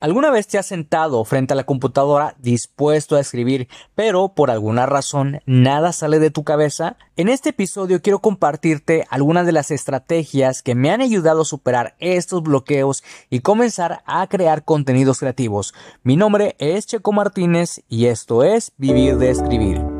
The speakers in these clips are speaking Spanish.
¿Alguna vez te has sentado frente a la computadora dispuesto a escribir, pero por alguna razón nada sale de tu cabeza? En este episodio quiero compartirte algunas de las estrategias que me han ayudado a superar estos bloqueos y comenzar a crear contenidos creativos. Mi nombre es Checo Martínez y esto es Vivir de Escribir.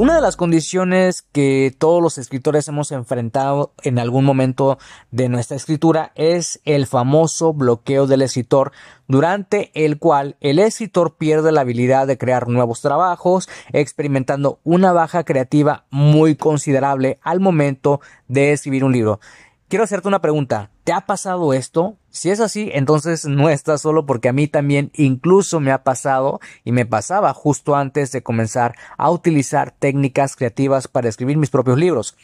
Una de las condiciones que todos los escritores hemos enfrentado en algún momento de nuestra escritura es el famoso bloqueo del escritor, durante el cual el escritor pierde la habilidad de crear nuevos trabajos, experimentando una baja creativa muy considerable al momento de escribir un libro. Quiero hacerte una pregunta. ¿Te ha pasado esto? Si es así, entonces no estás solo porque a mí también incluso me ha pasado y me pasaba justo antes de comenzar a utilizar técnicas creativas para escribir mis propios libros.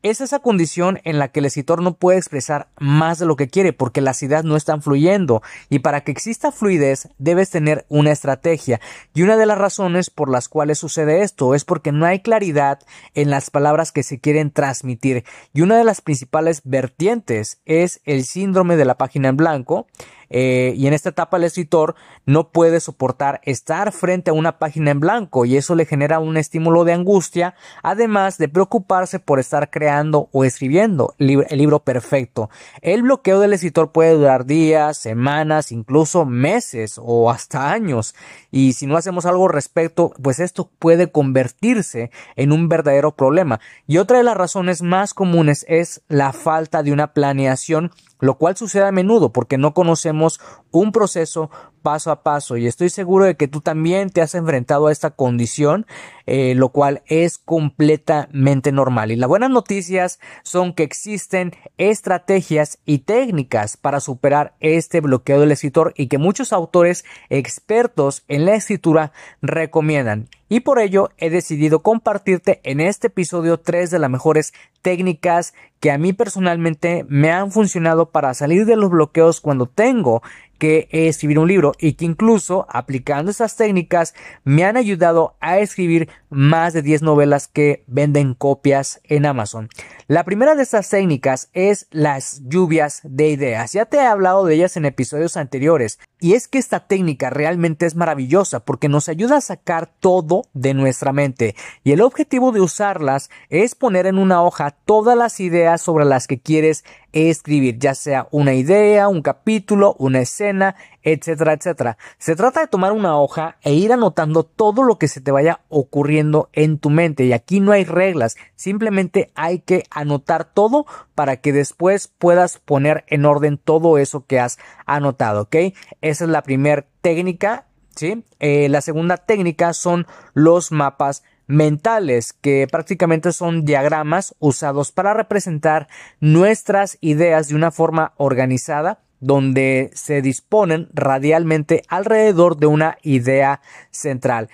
Es esa condición en la que el escritor no puede expresar más de lo que quiere porque las ideas no están fluyendo. Y para que exista fluidez debes tener una estrategia. Y una de las razones por las cuales sucede esto es porque no hay claridad en las palabras que se quieren transmitir. Y una de las principales vertientes es el síndrome de la página en blanco eh, y en esta etapa el escritor no puede soportar estar frente a una página en blanco y eso le genera un estímulo de angustia, además de preocuparse por estar creando o escribiendo el libro perfecto. El bloqueo del escritor puede durar días, semanas, incluso meses o hasta años y si no hacemos algo respecto, pues esto puede convertirse en un verdadero problema. Y otra de las razones más comunes es la falta de una planeación lo cual sucede a menudo porque no conocemos un proceso paso a paso y estoy seguro de que tú también te has enfrentado a esta condición, eh, lo cual es completamente normal. Y las buenas noticias son que existen estrategias y técnicas para superar este bloqueo del escritor y que muchos autores expertos en la escritura recomiendan. Y por ello he decidido compartirte en este episodio tres de las mejores técnicas que a mí personalmente me han funcionado para salir de los bloqueos cuando tengo que escribir un libro y que incluso aplicando esas técnicas me han ayudado a escribir más de 10 novelas que venden copias en Amazon. La primera de estas técnicas es las lluvias de ideas. Ya te he hablado de ellas en episodios anteriores y es que esta técnica realmente es maravillosa porque nos ayuda a sacar todo de nuestra mente y el objetivo de usarlas es poner en una hoja todas las ideas sobre las que quieres escribir, ya sea una idea, un capítulo, una escena, etcétera, etcétera. Se trata de tomar una hoja e ir anotando todo lo que se te vaya ocurriendo en tu mente y aquí no hay reglas, simplemente hay que anotar todo para que después puedas poner en orden todo eso que has anotado, ¿ok? Esa es la primera técnica, ¿sí? Eh, la segunda técnica son los mapas mentales, que prácticamente son diagramas usados para representar nuestras ideas de una forma organizada donde se disponen radialmente alrededor de una idea central.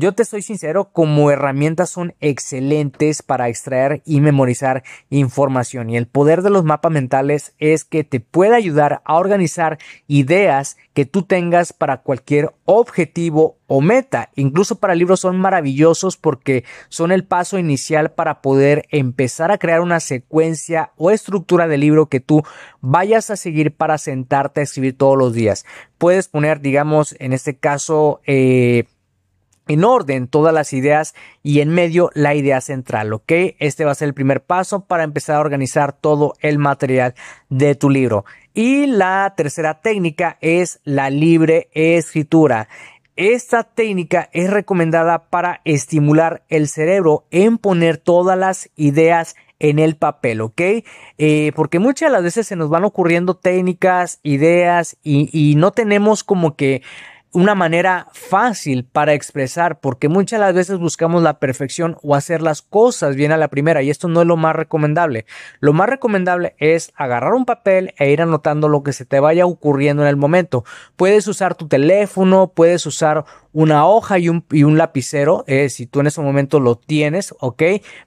Yo te soy sincero, como herramientas son excelentes para extraer y memorizar información y el poder de los mapas mentales es que te puede ayudar a organizar ideas que tú tengas para cualquier objetivo o meta. Incluso para libros son maravillosos porque son el paso inicial para poder empezar a crear una secuencia o estructura de libro que tú vayas a seguir para sentarte a escribir todos los días. Puedes poner, digamos, en este caso, eh, en orden todas las ideas y en medio la idea central, ¿ok? Este va a ser el primer paso para empezar a organizar todo el material de tu libro. Y la tercera técnica es la libre escritura. esta técnica es recomendada para estimular el cerebro en poner todas las ideas en el papel, ¿ok? Eh, porque muchas de las veces se nos van ocurriendo técnicas, ideas y, y no tenemos como que una manera fácil para expresar, porque muchas de las veces buscamos la perfección o hacer las cosas bien a la primera, y esto no es lo más recomendable. Lo más recomendable es agarrar un papel e ir anotando lo que se te vaya ocurriendo en el momento. Puedes usar tu teléfono, puedes usar una hoja y un, lapicero, eh, si tú en ese momento lo tienes, ¿ok?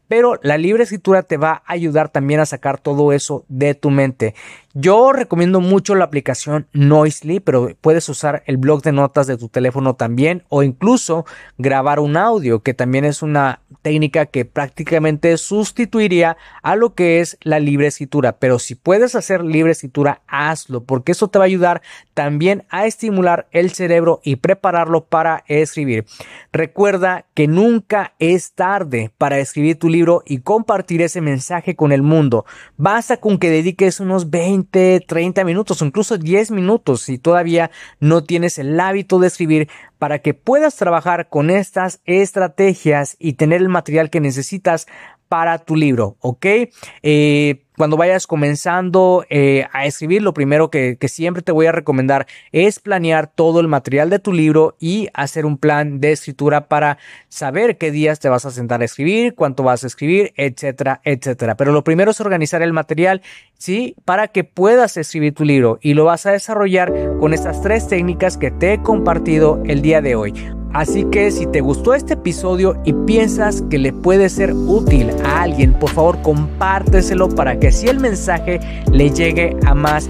Pero la libre escritura te va a ayudar también a sacar todo eso de tu mente. Yo recomiendo mucho la aplicación Noisely, pero puedes usar el blog de notas de tu teléfono también o incluso grabar un audio, que también es una técnica que prácticamente sustituiría a lo que es la libre escritura. Pero si puedes hacer libre escritura, hazlo, porque eso te va a ayudar también a estimular el cerebro y prepararlo para escribir. Recuerda que nunca es tarde para escribir tu libro y compartir ese mensaje con el mundo. Basta con que dediques unos 20, 30 minutos incluso 10 minutos si todavía no tienes el hábito de escribir para que puedas trabajar con estas estrategias y tener el material que necesitas para tu libro, ¿ok? Eh, cuando vayas comenzando eh, a escribir, lo primero que, que, siempre te voy a recomendar es planear todo el material de tu libro y hacer un plan de escritura para saber qué días te vas a sentar a escribir, cuánto vas a escribir, etcétera, etcétera. Pero lo primero es organizar el material, ¿sí? Para que puedas escribir tu libro y lo vas a desarrollar con estas tres técnicas que te he compartido el día de hoy. Así que si te gustó este episodio y piensas que le puede ser útil a alguien, por favor compárteselo para que así el mensaje le llegue a más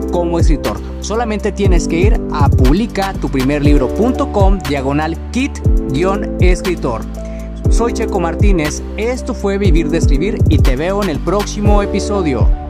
como escritor. Solamente tienes que ir a publicatuprimerlibro.com diagonal kit-escritor. Soy Checo Martínez, esto fue Vivir de Escribir y te veo en el próximo episodio.